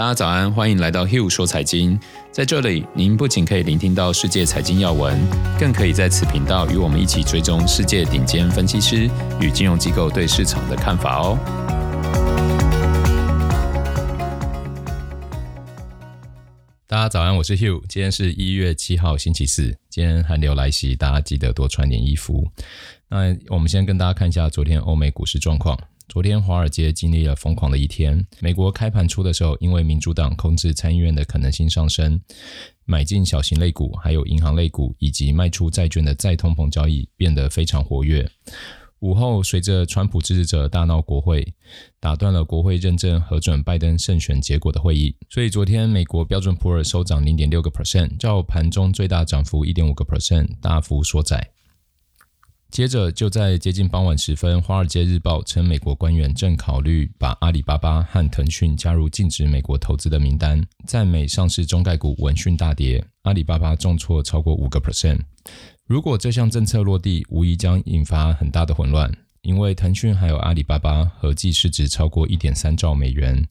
大家早安，欢迎来到 Hugh 说财经。在这里，您不仅可以聆听到世界财经要闻，更可以在此频道与我们一起追踪世界顶尖分析师与金融机构对市场的看法哦。大家早安，我是 Hugh。今天是一月七号，星期四。今天寒流来袭，大家记得多穿点衣服。那我们先跟大家看一下昨天欧美股市状况。昨天华尔街经历了疯狂的一天。美国开盘初的时候，因为民主党控制参议院的可能性上升，买进小型类股，还有银行类股，以及卖出债券的再通膨交易变得非常活跃。午后，随着川普支持者大闹国会，打断了国会认证核准拜登胜选结果的会议，所以昨天美国标准普尔收涨零点六个 percent，较盘中最大涨幅一点五个 percent 大幅缩窄。接着，就在接近傍晚时分，《华尔街日报》称，美国官员正考虑把阿里巴巴和腾讯加入禁止美国投资的名单。在美上市中概股闻讯大跌，阿里巴巴重挫超过五个 percent。如果这项政策落地，无疑将引发很大的混乱。因为腾讯还有阿里巴巴合计市值超过一点三兆美元，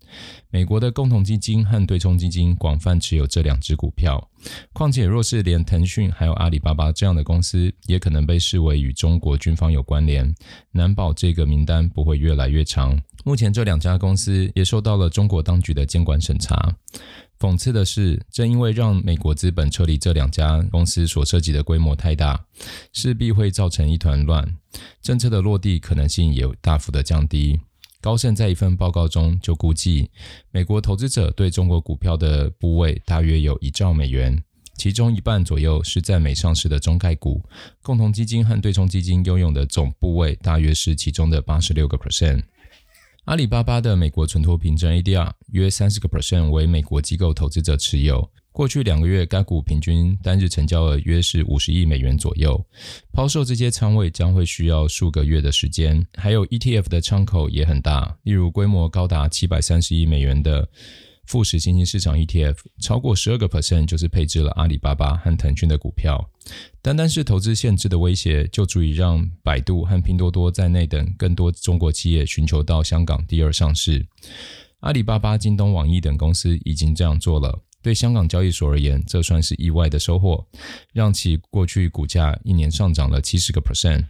美国的共同基金和对冲基金广泛持有这两只股票。况且，若是连腾讯还有阿里巴巴这样的公司也可能被视为与中国军方有关联，难保这个名单不会越来越长。目前，这两家公司也受到了中国当局的监管审查。讽刺的是，正因为让美国资本撤离这两家公司所涉及的规模太大，势必会造成一团乱，政策的落地可能性也大幅的降低。高盛在一份报告中就估计，美国投资者对中国股票的部位大约有一兆美元，其中一半左右是在美上市的中概股，共同基金和对冲基金拥有的总部位大约是其中的八十六个 percent。阿里巴巴的美国存托凭证 ADR 约三十个 percent 为美国机构投资者持有。过去两个月，该股平均单日成交额约是五十亿美元左右。抛售这些仓位将会需要数个月的时间。还有 ETF 的窗口也很大，例如规模高达七百三十亿美元的。富时新兴市场 ETF 超过十二个 percent 就是配置了阿里巴巴和腾讯的股票，单单是投资限制的威胁，就足以让百度和拼多多在内等更多中国企业寻求到香港第二上市。阿里巴巴、京东、网易等公司已经这样做了，对香港交易所而言，这算是意外的收获，让其过去股价一年上涨了七十个 percent。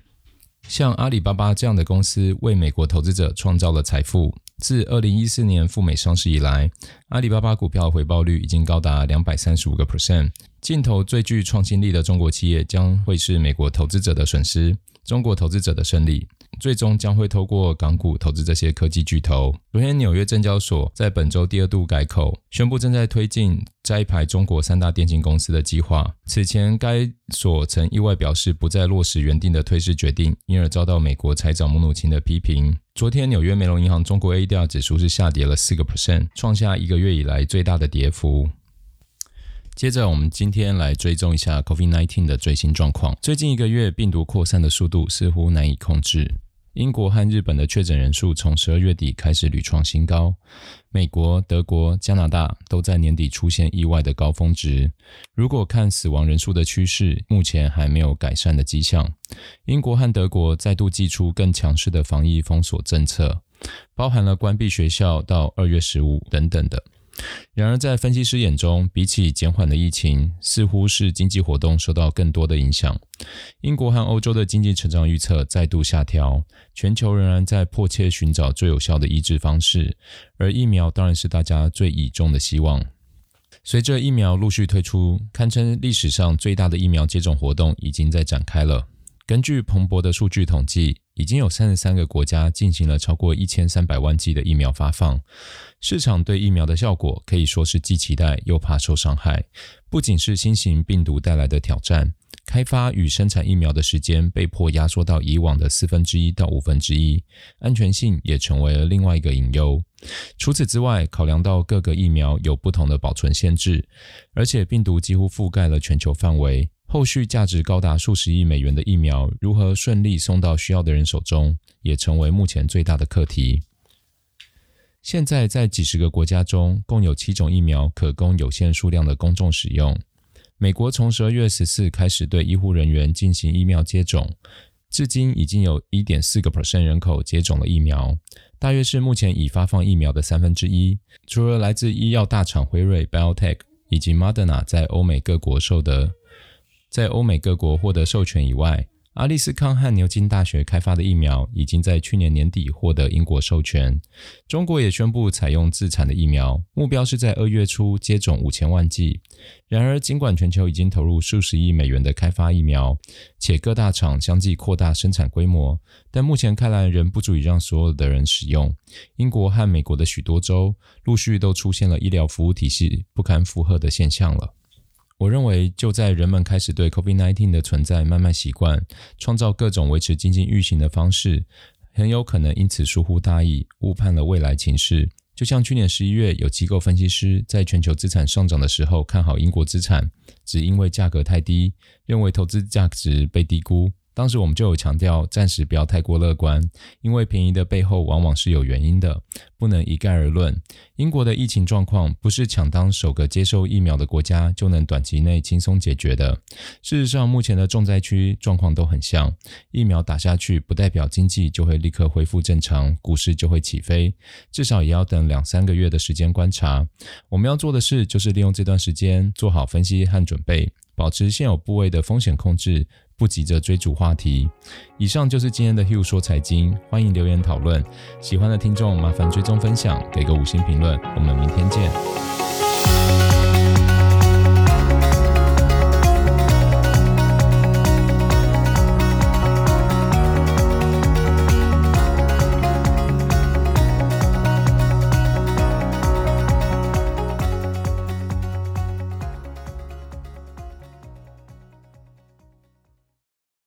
像阿里巴巴这样的公司，为美国投资者创造了财富。自二零一四年赴美上市以来，阿里巴巴股票回报率已经高达两百三十五个 percent。镜头最具创新力的中国企业将会是美国投资者的损失，中国投资者的胜利。最终将会透过港股投资这些科技巨头。昨天纽约证交所在本周第二度改口，宣布正在推进摘牌中国三大电信公司的计划。此前该所曾意外表示不再落实原定的退市决定，因而遭到美国财长姆努钦的批评。昨天纽约梅隆银行中国 ADR 指数是下跌了四个 percent，创下一个月以来最大的跌幅。接着，我们今天来追踪一下 COVID-19 的最新状况。最近一个月，病毒扩散的速度似乎难以控制。英国和日本的确诊人数从十二月底开始屡创新高，美国、德国、加拿大都在年底出现意外的高峰值。如果看死亡人数的趋势，目前还没有改善的迹象。英国和德国再度祭出更强势的防疫封锁政策，包含了关闭学校到二月十五等等的。然而，在分析师眼中，比起减缓的疫情，似乎是经济活动受到更多的影响。英国和欧洲的经济成长预测再度下调，全球仍然在迫切寻找最有效的医治方式，而疫苗当然是大家最倚重的希望。随着疫苗陆续推出，堪称历史上最大的疫苗接种活动已经在展开了。根据彭博的数据统计，已经有三十三个国家进行了超过一千三百万剂的疫苗发放。市场对疫苗的效果可以说是既期待又怕受伤害。不仅是新型病毒带来的挑战，开发与生产疫苗的时间被迫压缩到以往的四分之一到五分之一，安全性也成为了另外一个隐忧。除此之外，考量到各个疫苗有不同的保存限制，而且病毒几乎覆盖了全球范围。后续价值高达数十亿美元的疫苗如何顺利送到需要的人手中，也成为目前最大的课题。现在在几十个国家中，共有七种疫苗可供有限数量的公众使用。美国从十二月十四开始对医护人员进行疫苗接种，至今已经有一点四个 percent 人口接种了疫苗。大约是目前已发放疫苗的三分之一。除了来自医药大厂辉瑞 BioTech 以及 Moderna 在欧美各国售的，在欧美各国获得授权以外，阿利斯康和牛津大学开发的疫苗已经在去年年底获得英国授权。中国也宣布采用自产的疫苗，目标是在二月初接种五千万剂。然而，尽管全球已经投入数十亿美元的开发疫苗，且各大厂相继扩大生产规模，但目前看来仍不足以让所有的人使用。英国和美国的许多州陆续都出现了医疗服务体系不堪负荷的现象了。我认为，就在人们开始对 COVID-19 的存在慢慢习惯，创造各种维持经济运行的方式，很有可能因此疏忽大意，误判了未来情势。就像去年十一月，有机构分析师在全球资产上涨的时候看好英国资产，只因为价格太低，认为投资价值被低估。当时我们就有强调，暂时不要太过乐观，因为便宜的背后往往是有原因的，不能一概而论。英国的疫情状况不是抢当首个接受疫苗的国家就能短期内轻松解决的。事实上，目前的重灾区状况都很像，疫苗打下去不代表经济就会立刻恢复正常，股市就会起飞，至少也要等两三个月的时间观察。我们要做的事就是利用这段时间做好分析和准备，保持现有部位的风险控制。不急着追逐话题。以上就是今天的 Hugh 说财经，欢迎留言讨论。喜欢的听众麻烦追踪分享，给个五星评论。我们明天见。